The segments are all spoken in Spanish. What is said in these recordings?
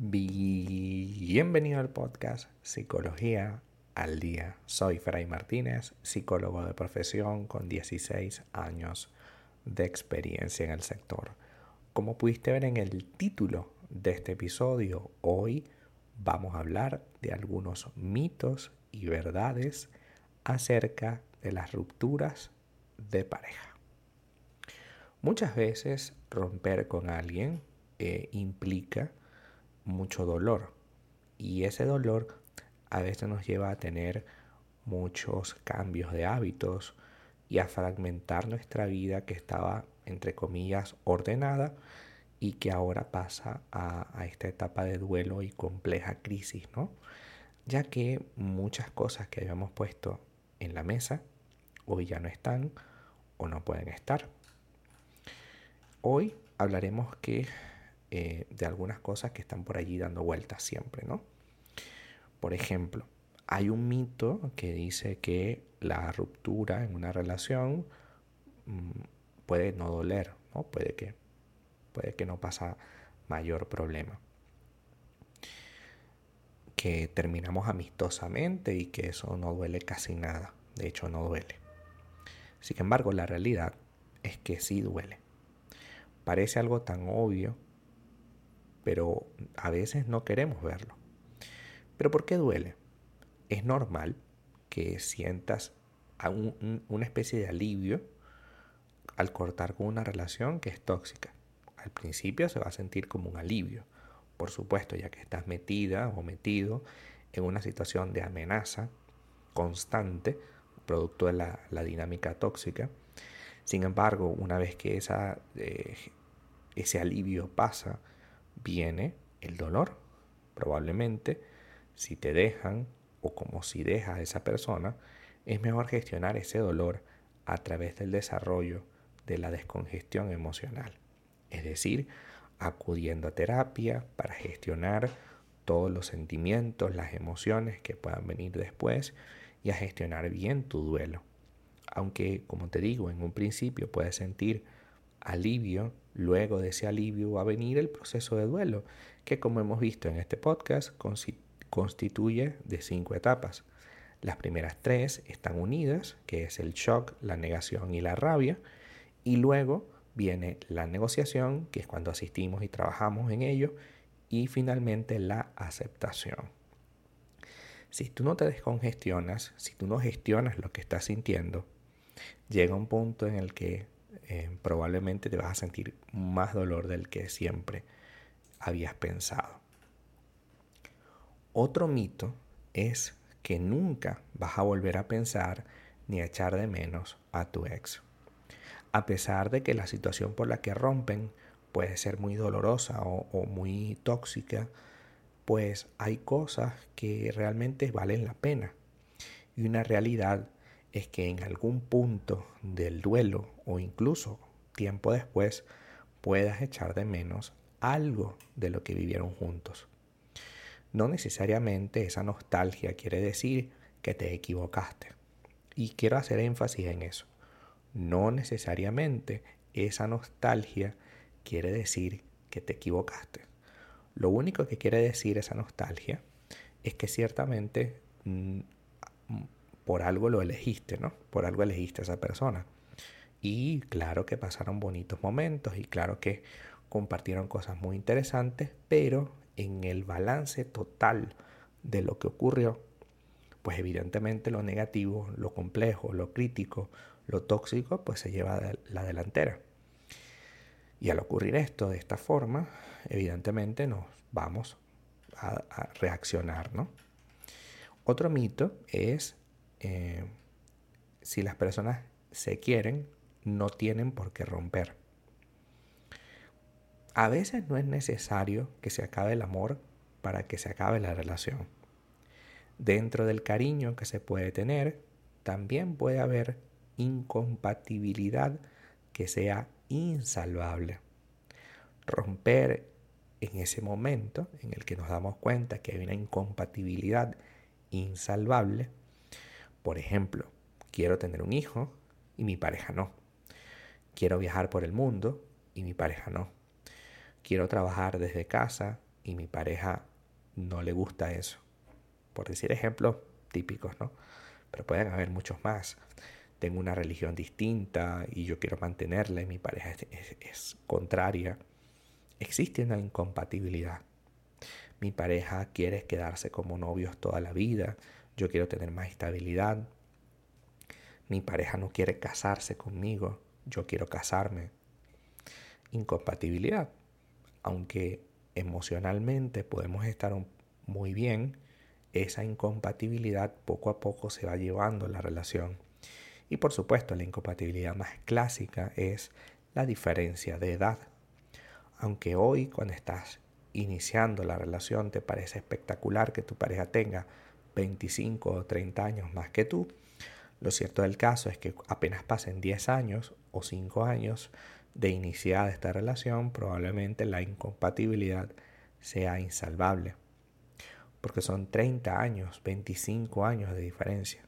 Bienvenido al podcast Psicología al Día. Soy Fray Martínez, psicólogo de profesión con 16 años de experiencia en el sector. Como pudiste ver en el título de este episodio, hoy vamos a hablar de algunos mitos y verdades acerca de las rupturas de pareja. Muchas veces romper con alguien eh, implica mucho dolor y ese dolor a veces nos lleva a tener muchos cambios de hábitos y a fragmentar nuestra vida que estaba entre comillas ordenada y que ahora pasa a, a esta etapa de duelo y compleja crisis, ¿no? Ya que muchas cosas que habíamos puesto en la mesa hoy ya no están o no pueden estar. Hoy hablaremos que, eh, de algunas cosas que están por allí dando vueltas siempre, ¿no? Por ejemplo, hay un mito que dice que la ruptura en una relación mm, puede no doler, ¿no? Puede que, puede que no pasa mayor problema. Que terminamos amistosamente y que eso no duele casi nada. De hecho, no duele. Sin embargo, la realidad es que sí duele. Parece algo tan obvio, pero a veces no queremos verlo. ¿Pero por qué duele? Es normal que sientas una especie de alivio al cortar con una relación que es tóxica. Al principio se va a sentir como un alivio, por supuesto, ya que estás metida o metido en una situación de amenaza constante producto de la, dinámica tóxica. Sin embargo, una vez que eh, ese alivio pasa, viene el dolor. Probablemente, si te dejan o como si dejas a esa persona, es mejor gestionar ese dolor a través del desarrollo de la descongestión emocional. Es decir, acudiendo a terapia para gestionar todos los sentimientos, las emociones que puedan venir después y a gestionar bien tu duelo. Aunque, como te digo, en un principio puedes sentir alivio, luego de ese alivio va a venir el proceso de duelo, que como hemos visto en este podcast constituye de cinco etapas. Las primeras tres están unidas, que es el shock, la negación y la rabia, y luego viene la negociación, que es cuando asistimos y trabajamos en ello, y finalmente la aceptación. Si tú no te descongestionas, si tú no gestionas lo que estás sintiendo, llega un punto en el que eh, probablemente te vas a sentir más dolor del que siempre habías pensado. Otro mito es que nunca vas a volver a pensar ni a echar de menos a tu ex. A pesar de que la situación por la que rompen puede ser muy dolorosa o muy tóxica, pues hay cosas que realmente valen la pena. Y una realidad es que en algún punto del duelo o incluso tiempo después puedas echar de menos algo de lo que vivieron juntos. No necesariamente esa nostalgia quiere decir que te equivocaste. Y quiero hacer énfasis en eso. No necesariamente esa nostalgia quiere decir que te equivocaste. Lo único que quiere decir esa nostalgia es que ciertamente mm, por algo lo elegiste, ¿no? Por algo elegiste a esa persona. Y claro que pasaron bonitos momentos y claro que compartieron cosas muy interesantes, pero en el balance total de lo que ocurrió, pues evidentemente lo negativo, lo complejo, lo crítico, lo tóxico, pues se lleva la delantera. Y al ocurrir esto de esta forma, evidentemente nos vamos a, reaccionar, ¿no? Otro mito es eh, si las personas se quieren, no tienen por qué romper. A veces no es necesario que se acabe el amor para que se acabe la relación. Dentro del cariño que se puede tener, también puede haber incompatibilidad que sea insalvable. Romper en ese momento en el que nos damos cuenta que hay una incompatibilidad insalvable, por ejemplo, quiero tener un hijo y mi pareja no. Quiero viajar por el mundo y mi pareja no. Quiero trabajar desde casa y mi pareja no le gusta eso. Por decir ejemplos típicos, ¿no? Pero pueden haber muchos más. Tengo una religión distinta y yo quiero mantenerla y mi pareja es, contraria. Existe una incompatibilidad. Mi pareja quiere quedarse como novios toda la vida. Yo quiero tener más estabilidad. Mi pareja no quiere casarse conmigo. Yo quiero casarme. Incompatibilidad. Aunque emocionalmente podemos estar muy bien, esa incompatibilidad poco a poco se va llevando la relación. Y por supuesto, la incompatibilidad más clásica es la diferencia de edad. Aunque hoy cuando estás iniciando la relación te parece espectacular que tu pareja tenga 25 o 30 años más que tú, lo cierto del caso es que apenas pasen 10 años o 5 años de iniciar esta relación, probablemente la incompatibilidad sea insalvable. Porque son 30 años, 25 años de diferencia.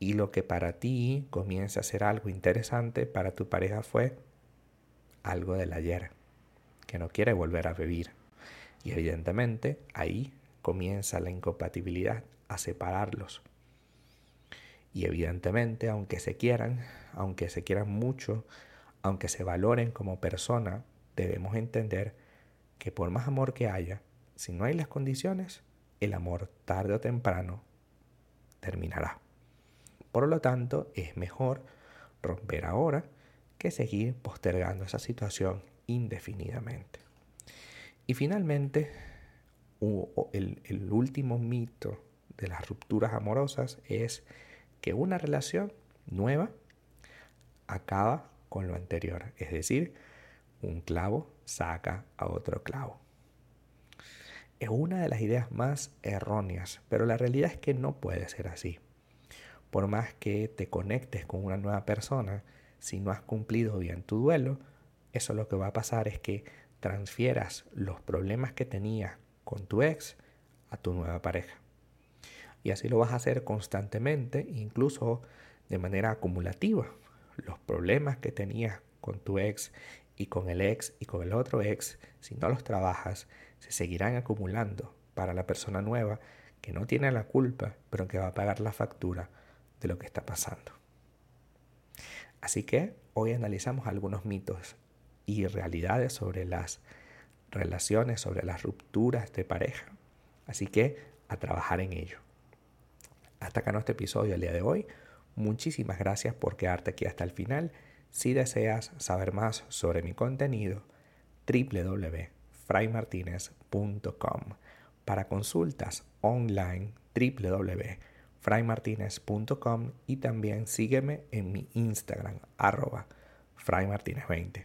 Y lo que para ti comienza a ser algo interesante, para tu pareja fue algo del ayer, que no quiere volver a vivir. Y evidentemente ahí comienza la incompatibilidad, a separarlos. Y evidentemente, aunque se quieran, aunque se quieran mucho, aunque se valoren como persona, debemos entender que por más amor que haya, si no hay las condiciones, el amor tarde o temprano terminará. Por lo tanto, es mejor romper ahora que seguir postergando esa situación indefinidamente. Y finalmente, el, el último mito de las rupturas amorosas es que una relación nueva acaba con lo anterior. Es decir, un clavo saca a otro clavo. Es una de las ideas más erróneas, pero la realidad es que no puede ser así. Por más que te conectes con una nueva persona, si no has cumplido bien tu duelo, eso lo que va a pasar es que transfieras los problemas que tenías con tu ex a tu nueva pareja. Y así lo vas a hacer constantemente, incluso de manera acumulativa los problemas que tenías con tu ex y con el ex y con el otro ex, si no los trabajas, se seguirán acumulando para la persona nueva que no tiene la culpa, pero que va a pagar la factura de lo que está pasando. Así que hoy analizamos algunos mitos y realidades sobre las relaciones, sobre las rupturas de pareja. Así que a trabajar en ello. Hasta acá nuestro episodio el día de hoy. Muchísimas gracias por quedarte aquí hasta el final. Si deseas saber más sobre mi contenido, www.fraymartinez.com. Para consultas online, www.fraymartinez.com y también sígueme en mi Instagram, arroba fraymartinez20.